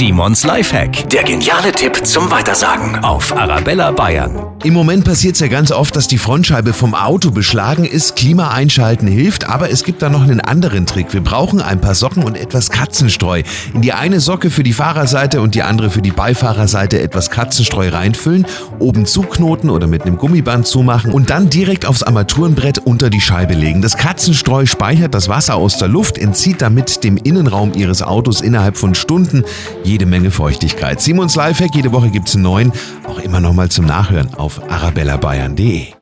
Simons Lifehack. Der geniale Tipp zum Weitersagen auf Arabella Bayern. Im Moment passiert es ja ganz oft, dass die Frontscheibe vom Auto beschlagen ist. Klima einschalten hilft, aber es gibt da noch einen anderen Trick. Wir brauchen ein paar Socken und etwas Katzenstreu. In die eine Socke für die Fahrerseite und die andere für die Beifahrerseite etwas Katzenstreu reinfüllen, oben zuknoten oder mit einem Gummiband zumachen und dann direkt aufs Armaturenbrett unter die Scheibe legen. Das Katzenstreu speichert das Wasser aus der Luft, entzieht damit dem Innenraum Ihres Autos innerhalb von Stunden jede Menge Feuchtigkeit. Simons Lifehack, jede Woche gibt's einen neuen, auch immer noch mal zum Nachhören auf arabellabayern.de.